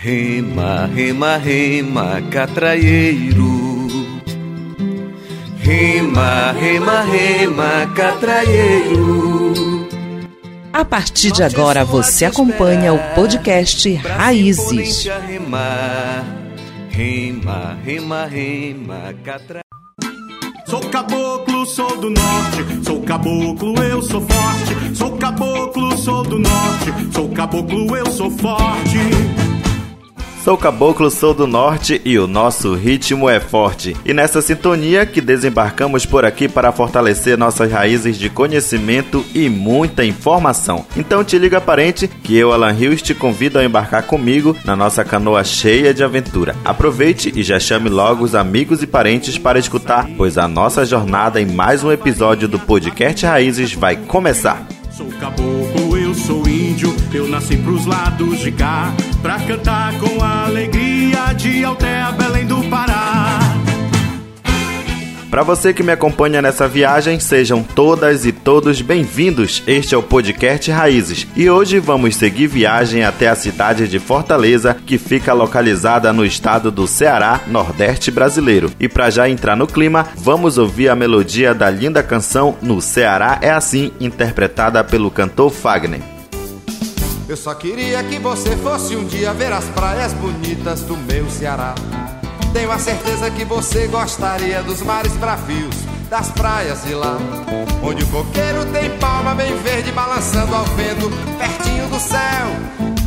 Rema, rema, rema, catraieiro. Rema, rema, rema, catraieiro. A partir de agora você acompanha o podcast Raízes. Rema, rema, rema, rema, catraieiro. Sou caboclo, sou do norte, sou caboclo, eu sou forte. Sou caboclo, sou do norte, sou caboclo, eu sou forte. Sou Caboclo, sou do Norte e o nosso ritmo é forte. E nessa sintonia que desembarcamos por aqui para fortalecer nossas raízes de conhecimento e muita informação. Então te liga parente que eu, Alan Rios, te convido a embarcar comigo na nossa canoa cheia de aventura. Aproveite e já chame logo os amigos e parentes para escutar, pois a nossa jornada em mais um episódio do podcast Raízes vai começar. Sou caboclo, eu nasci pros lados de cá, pra cantar com a alegria de Altea, Belém do Pará. Para você que me acompanha nessa viagem, sejam todas e todos bem-vindos. Este é o podcast Raízes e hoje vamos seguir viagem até a cidade de Fortaleza, que fica localizada no estado do Ceará, Nordeste brasileiro. E para já entrar no clima, vamos ouvir a melodia da linda canção No Ceará é Assim, interpretada pelo cantor Fagner. Eu só queria que você fosse um dia ver as praias bonitas do meu Ceará. Tenho a certeza que você gostaria dos mares bravios, das praias de lá. Onde o coqueiro tem palma bem verde balançando ao vento, pertinho do céu.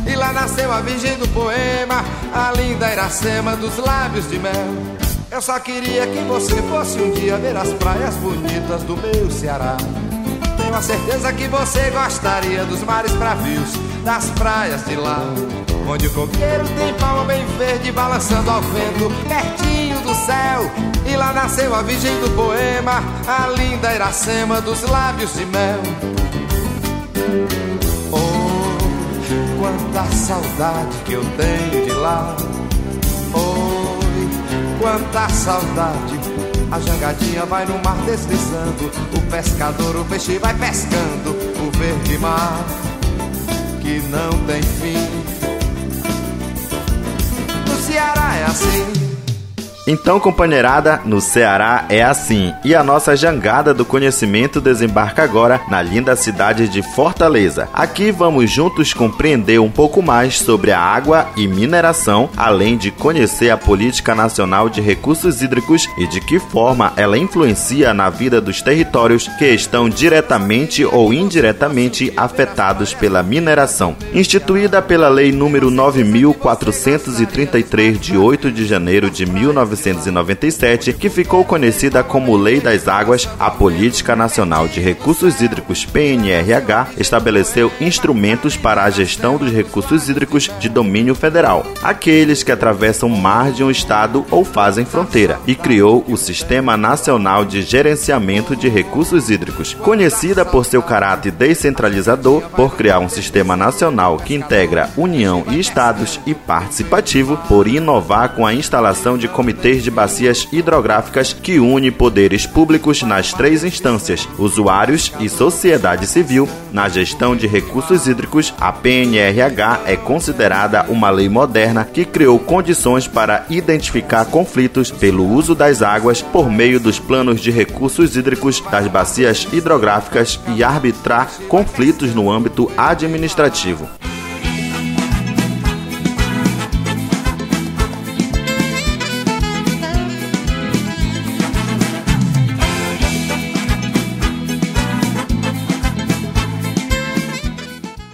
E lá nasceu a virgem do poema, a linda Iracema dos lábios de mel. Eu só queria que você fosse um dia ver as praias bonitas do meu Ceará. Tenho a certeza que você gostaria dos mares bravios, das praias de lá. Onde o coqueiro tem palma bem verde balançando ao vento, pertinho do céu. E lá nasceu a virgem do poema, a linda Iracema dos lábios de mel. Oh, quanta saudade que eu tenho de lá. Oi, quanta saudade. A jangadinha vai no mar deslizando, o pescador, o peixe vai pescando, o verde mar que não tem fim. No Ceará é assim. Então, companheirada, no Ceará é assim. E a nossa jangada do conhecimento desembarca agora na linda cidade de Fortaleza. Aqui vamos juntos compreender um pouco mais sobre a água e mineração, além de conhecer a política nacional de recursos hídricos e de que forma ela influencia na vida dos territórios que estão diretamente ou indiretamente afetados pela mineração. Instituída pela Lei número 9433 de 8 de janeiro de 19 1997, que ficou conhecida como Lei das Águas, a Política Nacional de Recursos Hídricos PNRH estabeleceu instrumentos para a gestão dos recursos hídricos de domínio federal, aqueles que atravessam mar de um estado ou fazem fronteira, e criou o Sistema Nacional de Gerenciamento de Recursos Hídricos, conhecida por seu caráter descentralizador, por criar um sistema nacional que integra União e estados e participativo, por inovar com a instalação de comitês de bacias hidrográficas que une poderes públicos nas três instâncias, usuários e sociedade civil. Na gestão de recursos hídricos, a PNRH é considerada uma lei moderna que criou condições para identificar conflitos pelo uso das águas por meio dos planos de recursos hídricos das bacias hidrográficas e arbitrar conflitos no âmbito administrativo.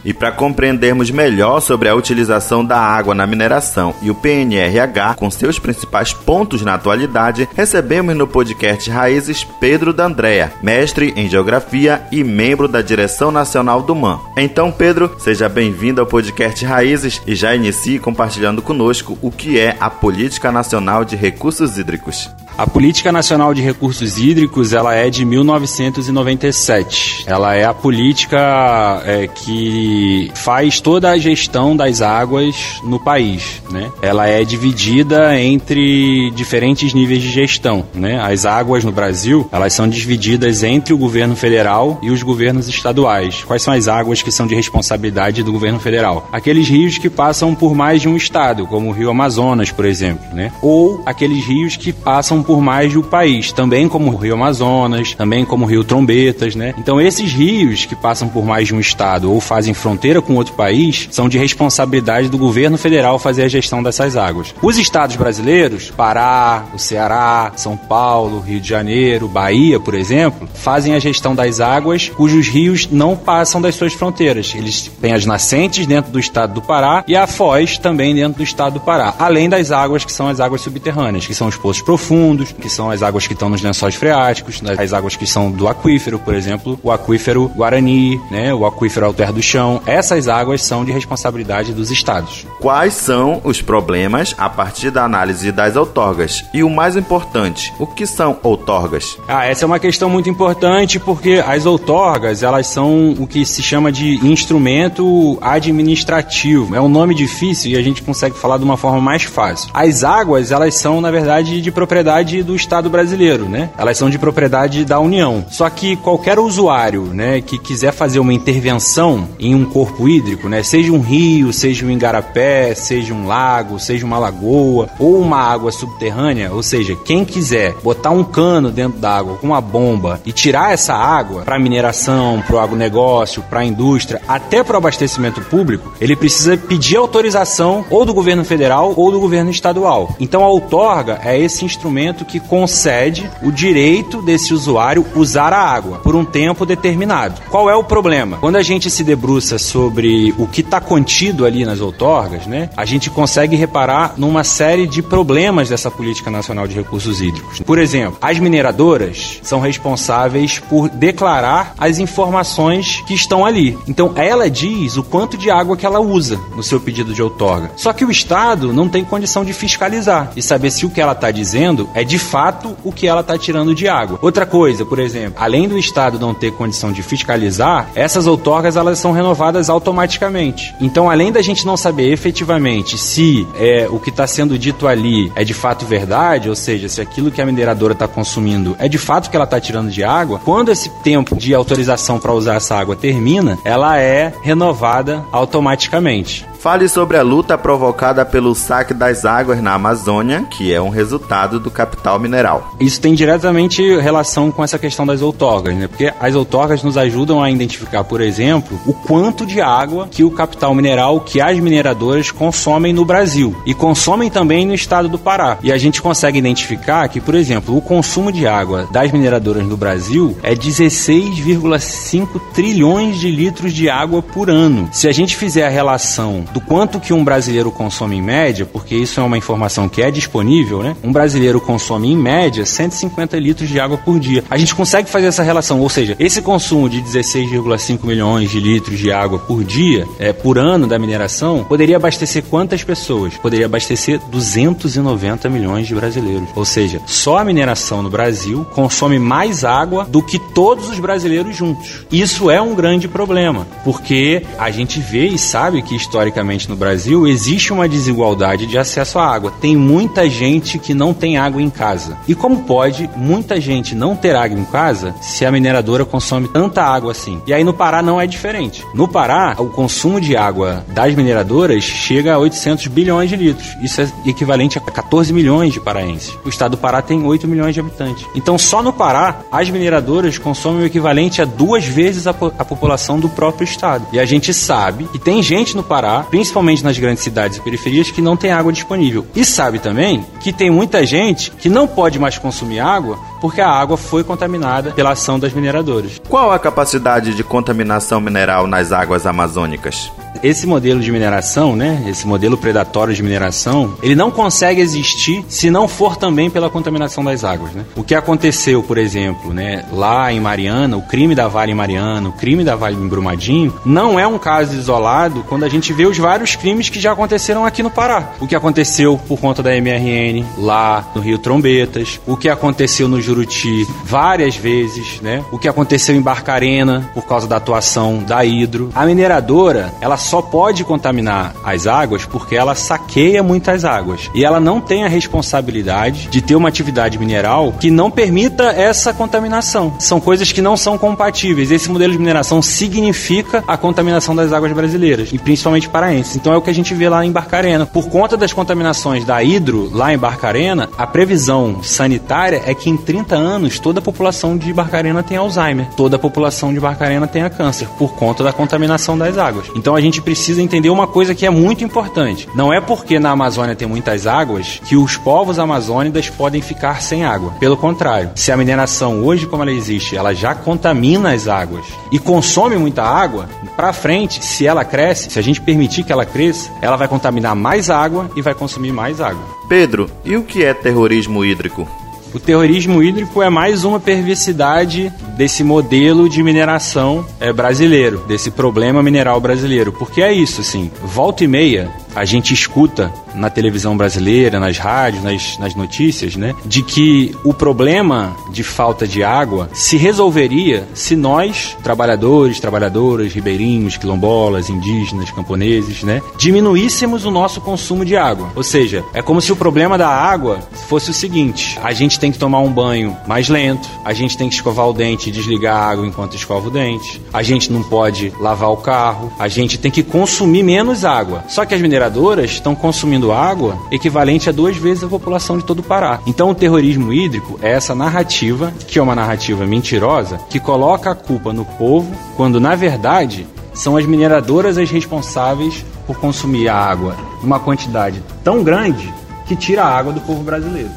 E para compreendermos melhor sobre a utilização da água na mineração e o PNRH com seus principais pontos na atualidade, recebemos no podcast Raízes Pedro D'Andrea, mestre em Geografia e membro da Direção Nacional do MAN. Então, Pedro, seja bem-vindo ao podcast Raízes e já inicie compartilhando conosco o que é a Política Nacional de Recursos Hídricos. A Política Nacional de Recursos Hídricos ela é de 1997. Ela é a política é, que faz toda a gestão das águas no país. Né? Ela é dividida entre diferentes níveis de gestão. Né? As águas no Brasil elas são divididas entre o governo federal e os governos estaduais. Quais são as águas que são de responsabilidade do governo federal? Aqueles rios que passam por mais de um estado, como o Rio Amazonas, por exemplo, né? Ou aqueles rios que passam por mais um país, também como o Rio Amazonas, também como o Rio Trombetas, né? Então esses rios que passam por mais de um estado ou fazem fronteira com outro país são de responsabilidade do governo federal fazer a gestão dessas águas. Os estados brasileiros, Pará, o Ceará, São Paulo, Rio de Janeiro, Bahia, por exemplo, fazem a gestão das águas cujos rios não passam das suas fronteiras. Eles têm as nascentes dentro do estado do Pará e a foz também dentro do estado do Pará, além das águas que são as águas subterrâneas, que são os poços profundos, que são as águas que estão nos lençóis freáticos, né, as águas que são do aquífero, por exemplo, o aquífero Guarani, né, o aquífero Alter do Chão. Essas águas são de responsabilidade dos estados. Quais são os problemas a partir da análise das outorgas? E o mais importante, o que são outorgas? Ah, essa é uma questão muito importante porque as outorgas, elas são o que se chama de instrumento administrativo. É um nome difícil e a gente consegue falar de uma forma mais fácil. As águas, elas são, na verdade, de propriedade do Estado brasileiro, né? Elas são de propriedade da União. Só que qualquer usuário, né, que quiser fazer uma intervenção em um corpo hídrico, né, seja um rio, seja um igarapé, seja um lago, seja uma lagoa ou uma água subterrânea, ou seja, quem quiser botar um cano dentro da água com uma bomba e tirar essa água para mineração, para o agronegócio, para a indústria, até para o abastecimento público, ele precisa pedir autorização ou do governo federal ou do governo estadual. Então a outorga é esse instrumento que concede o direito desse usuário usar a água por um tempo determinado. Qual é o problema? Quando a gente se debruça sobre o que está contido ali nas outorgas, né, a gente consegue reparar numa série de problemas dessa política nacional de recursos hídricos. Por exemplo, as mineradoras são responsáveis por declarar as informações que estão ali. Então ela diz o quanto de água que ela usa no seu pedido de outorga. Só que o Estado não tem condição de fiscalizar e saber se o que ela está dizendo é de fato o que ela está tirando de água. Outra coisa, por exemplo, além do Estado não ter condição de fiscalizar, essas outorgas elas são renovadas automaticamente. Então, além da gente não saber efetivamente se é, o que está sendo dito ali é de fato verdade, ou seja, se aquilo que a mineradora está consumindo é de fato o que ela está tirando de água, quando esse tempo de autorização para usar essa água termina, ela é renovada automaticamente. Fale sobre a luta provocada pelo saque das águas na Amazônia, que é um resultado do capital mineral. Isso tem diretamente relação com essa questão das outorgas, né? Porque as outorgas nos ajudam a identificar, por exemplo, o quanto de água que o capital mineral, que as mineradoras consomem no Brasil e consomem também no estado do Pará. E a gente consegue identificar que, por exemplo, o consumo de água das mineradoras no Brasil é 16,5 trilhões de litros de água por ano. Se a gente fizer a relação do quanto que um brasileiro consome em média, porque isso é uma informação que é disponível, né? Um brasileiro consome em média 150 litros de água por dia. A gente consegue fazer essa relação, ou seja, esse consumo de 16,5 milhões de litros de água por dia, é, por ano da mineração, poderia abastecer quantas pessoas? Poderia abastecer 290 milhões de brasileiros. Ou seja, só a mineração no Brasil consome mais água do que todos os brasileiros juntos. Isso é um grande problema, porque a gente vê e sabe que historicamente no Brasil existe uma desigualdade de acesso à água. Tem muita gente que não tem água em casa. E como pode muita gente não ter água em casa se a mineradora consome tanta água assim? E aí no Pará não é diferente. No Pará, o consumo de água das mineradoras chega a 800 bilhões de litros. Isso é equivalente a 14 milhões de paraenses. O estado do Pará tem 8 milhões de habitantes. Então só no Pará, as mineradoras consomem o equivalente a duas vezes a, po a população do próprio estado. E a gente sabe que tem gente no Pará, principalmente nas grandes cidades e periferias, que não tem água disponível. E sabe também que tem muita gente que não pode mais consumir água porque a água foi contaminada pela ação das mineradoras. Qual a capacidade de contaminação mineral nas águas amazônicas? Esse modelo de mineração, né, esse modelo predatório de mineração, ele não consegue existir se não for também pela contaminação das águas, né? O que aconteceu, por exemplo, né, lá em Mariana, o crime da Vale em Mariana, o crime da Vale em Brumadinho, não é um caso isolado quando a gente vê os vários crimes que já aconteceram aqui no Pará. O que aconteceu por conta da MRN lá no Rio Trombetas, o que aconteceu no Juruti várias vezes, né? O que aconteceu em Barcarena por causa da atuação da Hidro. A mineradora, ela só pode contaminar as águas porque ela saqueia muitas águas e ela não tem a responsabilidade de ter uma atividade mineral que não permita essa contaminação. São coisas que não são compatíveis. Esse modelo de mineração significa a contaminação das águas brasileiras e principalmente paraenses. Então é o que a gente vê lá em Barcarena. Por conta das contaminações da Hidro lá em Barcarena, a previsão sanitária é que em 30 anos toda a população de Barcarena tem Alzheimer, toda a população de Barcarena tenha câncer por conta da contaminação das águas. Então a gente precisa entender uma coisa que é muito importante. Não é porque na Amazônia tem muitas águas que os povos amazônidas podem ficar sem água. Pelo contrário, se a mineração hoje como ela existe, ela já contamina as águas e consome muita água, para frente, se ela cresce, se a gente permitir que ela cresça, ela vai contaminar mais água e vai consumir mais água. Pedro, e o que é terrorismo hídrico? O terrorismo hídrico é mais uma perversidade desse modelo de mineração é, brasileiro, desse problema mineral brasileiro. Porque é isso, assim, volta e meia a gente escuta na televisão brasileira, nas rádios, nas, nas notícias, né, de que o problema de falta de água se resolveria se nós, trabalhadores, trabalhadoras, ribeirinhos, quilombolas, indígenas, camponeses, né, diminuíssemos o nosso consumo de água. Ou seja, é como se o problema da água fosse o seguinte: a gente tem que tomar um banho mais lento, a gente tem que escovar o dente e desligar a água enquanto escova o dente, a gente não pode lavar o carro, a gente tem que consumir menos água. Só que as mineradoras estão consumindo água equivalente a duas vezes a população de todo o Pará. Então o terrorismo hídrico é essa narrativa, que é uma narrativa mentirosa, que coloca a culpa no povo, quando na verdade são as mineradoras as responsáveis por consumir a água uma quantidade tão grande que tira a água do povo brasileiro.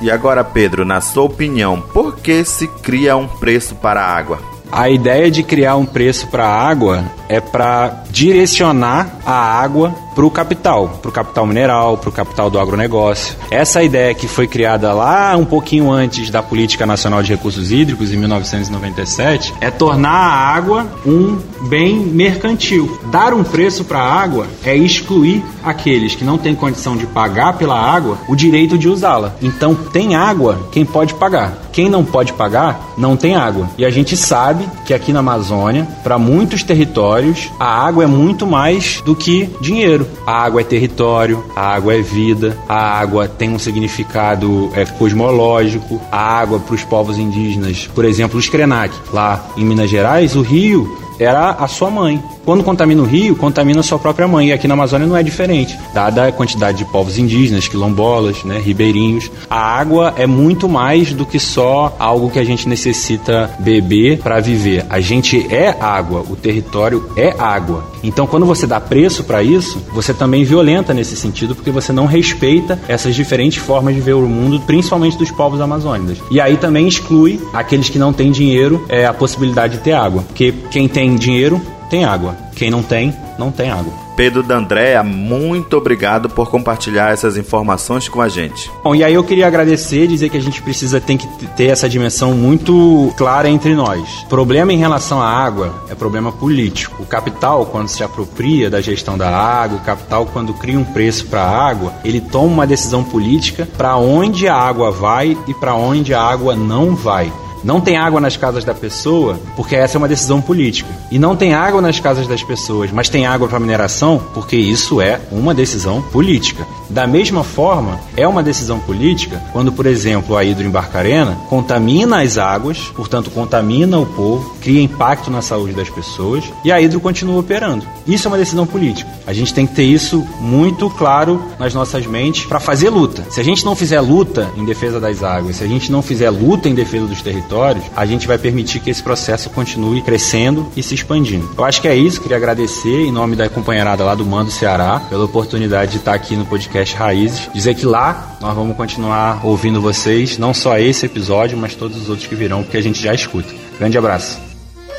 E agora, Pedro, na sua opinião, por que se cria um preço para a água? A ideia de criar um preço para a água é para direcionar a água para o capital, para o capital mineral, para o capital do agronegócio. Essa ideia que foi criada lá um pouquinho antes da Política Nacional de Recursos Hídricos, em 1997, é tornar a água um bem mercantil. Dar um preço para a água é excluir aqueles que não têm condição de pagar pela água o direito de usá-la. Então, tem água quem pode pagar. Quem não pode pagar, não tem água. E a gente sabe que aqui na Amazônia, para muitos territórios, a água é muito mais do que dinheiro. A água é território, a água é vida, a água tem um significado é, cosmológico, a água para os povos indígenas, por exemplo, os Krenak, lá em Minas Gerais, o rio era a sua mãe. Quando contamina o rio, contamina a sua própria mãe. E aqui na Amazônia não é diferente. Dada a quantidade de povos indígenas, quilombolas, né, ribeirinhos, a água é muito mais do que só algo que a gente necessita beber para viver. A gente é água, o território é água. Então, quando você dá preço para isso, você também violenta nesse sentido, porque você não respeita essas diferentes formas de ver o mundo, principalmente dos povos amazônicos. E aí também exclui aqueles que não têm dinheiro é, a possibilidade de ter água. Porque quem tem dinheiro tem água. Quem não tem, não tem água. Pedro D'Andrea, muito obrigado por compartilhar essas informações com a gente. Bom, e aí eu queria agradecer, dizer que a gente precisa tem que ter essa dimensão muito clara entre nós. Problema em relação à água é problema político. O capital, quando se apropria da gestão da água, o capital, quando cria um preço para a água, ele toma uma decisão política para onde a água vai e para onde a água não vai. Não tem água nas casas da pessoa, porque essa é uma decisão política. E não tem água nas casas das pessoas, mas tem água para mineração, porque isso é uma decisão política. Da mesma forma, é uma decisão política quando, por exemplo, a Hidro em Barcarena contamina as águas, portanto, contamina o povo, cria impacto na saúde das pessoas e a Hidro continua operando. Isso é uma decisão política. A gente tem que ter isso muito claro nas nossas mentes para fazer luta. Se a gente não fizer luta em defesa das águas, se a gente não fizer luta em defesa dos territórios, a gente vai permitir que esse processo continue crescendo e se expandindo. Eu acho que é isso, queria agradecer em nome da companheirada lá do Mando Ceará pela oportunidade de estar aqui no podcast Raízes, dizer que lá nós vamos continuar ouvindo vocês, não só esse episódio, mas todos os outros que virão, porque a gente já escuta. Grande abraço.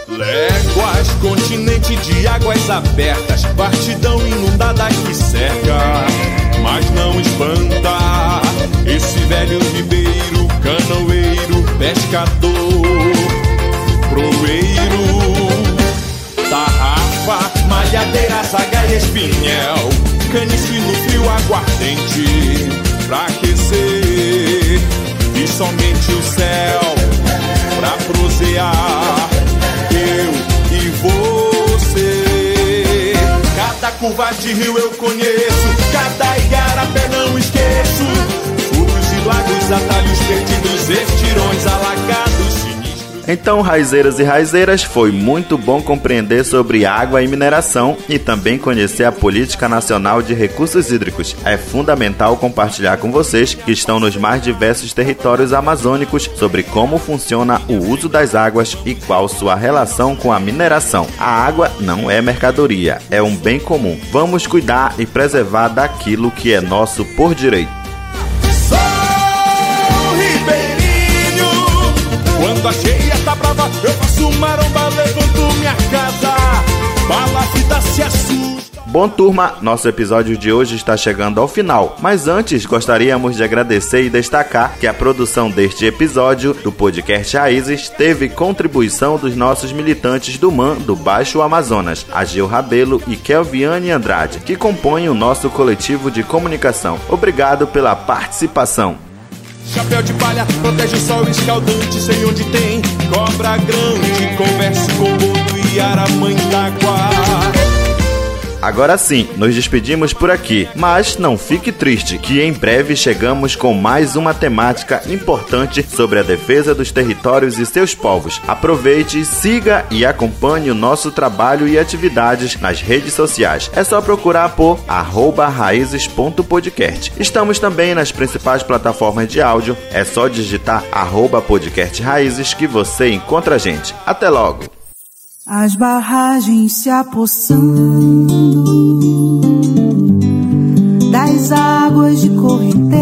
Léguas, continente de águas abertas, partidão inundada que cerca, mas não espanta esse velho ribeiro, canoeiro, pescador, proeiro, tarrafa, malhadeira, zaga e espinhel, caniço no frio aguardente, pra aquecer, e somente o céu, pra prosear eu e você. Cada curva de rio eu conheço, cada igarapé não esqueço. Então, raizeiras e raizeiras, foi muito bom compreender sobre água e mineração e também conhecer a Política Nacional de Recursos Hídricos. É fundamental compartilhar com vocês que estão nos mais diversos territórios amazônicos sobre como funciona o uso das águas e qual sua relação com a mineração. A água não é mercadoria, é um bem comum. Vamos cuidar e preservar daquilo que é nosso por direito. Quando a cheia tá brava, eu faço maromba, levanto minha casa. Vida se assusta. Bom, turma, nosso episódio de hoje está chegando ao final, mas antes gostaríamos de agradecer e destacar que a produção deste episódio do podcast Raízes teve contribuição dos nossos militantes do MAN do Baixo Amazonas, Agil Rabelo e Kelviane Andrade, que compõem o nosso coletivo de comunicação. Obrigado pela participação. Chapéu de palha protege o sol escaldante, sei onde tem cobra grande. Converse com o boto e aramãe d'água. Agora sim, nos despedimos por aqui, mas não fique triste, que em breve chegamos com mais uma temática importante sobre a defesa dos territórios e seus povos. Aproveite, siga e acompanhe o nosso trabalho e atividades nas redes sociais. É só procurar por raízes.podcast. Estamos também nas principais plataformas de áudio, é só digitar arroba podcast raízes que você encontra a gente. Até logo! As barragens se apossando das águas de correnteza,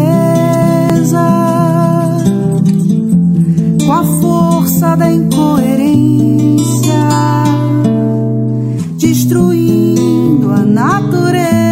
com a força da incoerência, destruindo a natureza,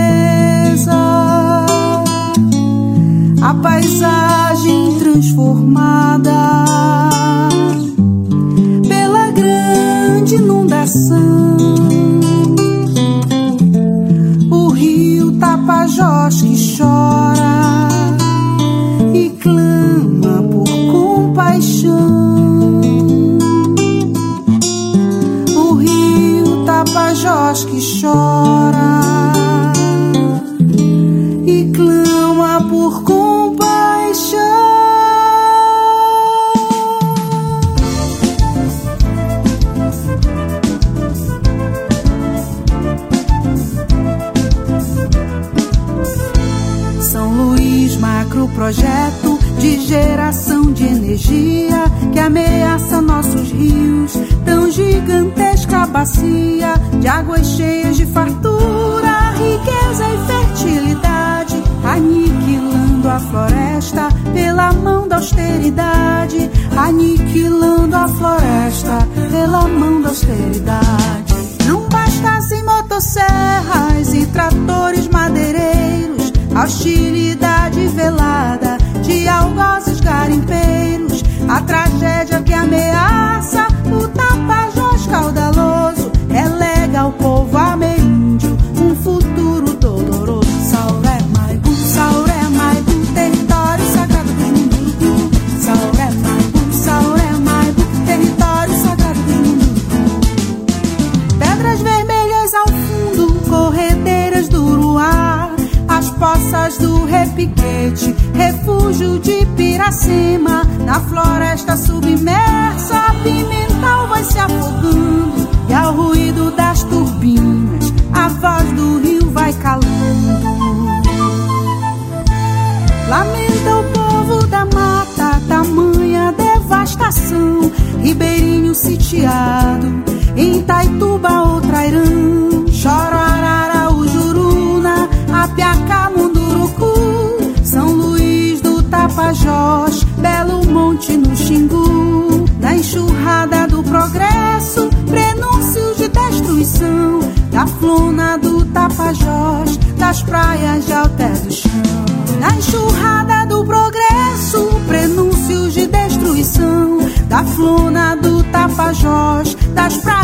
projeto de geração de energia que ameaça nossos rios, tão gigantesca bacia de águas cheias de fartura, riqueza e fertilidade, aniquilando a floresta pela mão da austeridade, aniquilando a floresta pela mão da austeridade. Não bastassem motosserras e tratores madeireiros, a hostilidade velada de algozes garimpeiros, a tragédia que ameaça o tapajós caudaloso, relega ao povo ameríndio as poças do Repiquete, refúgio de Piracema, na floresta submersa, a pimental vai se afogando, e ao ruído das turbinas, a voz do rio vai calando. Lamenta o povo da mata, tamanha devastação. Ribeirinho sitiado, em Taituba ou Trairão. Chora Arara, o Juruna, Apiacá, Tapajós, Belo Monte no Xingu. Na enxurrada do progresso, prenúncios de destruição. Da flona do Tapajós, das praias de Alté do Chão. Na enxurrada do progresso, prenúncios de destruição. Da flona do Tapajós, das praias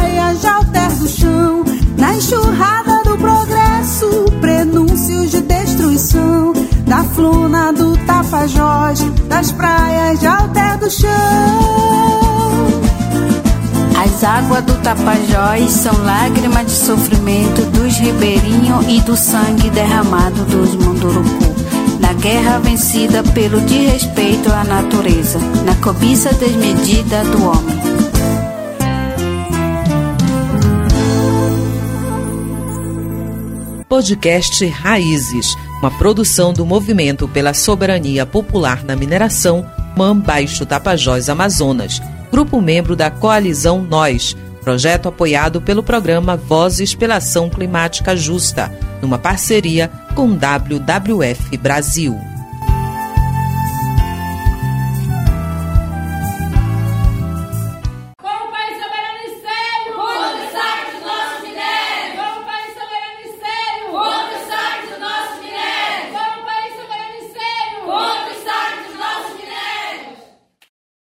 Tapajós são lágrimas de sofrimento dos ribeirinhos e do sangue derramado dos Munduruku. Na guerra vencida pelo desrespeito à natureza, na cobiça desmedida do homem. Podcast Raízes, uma produção do Movimento pela Soberania Popular na Mineração, MAM Baixo Tapajós Amazonas grupo membro da Coalizão Nós, projeto apoiado pelo programa Vozes pela Ação Climática Justa, numa parceria com WWF Brasil.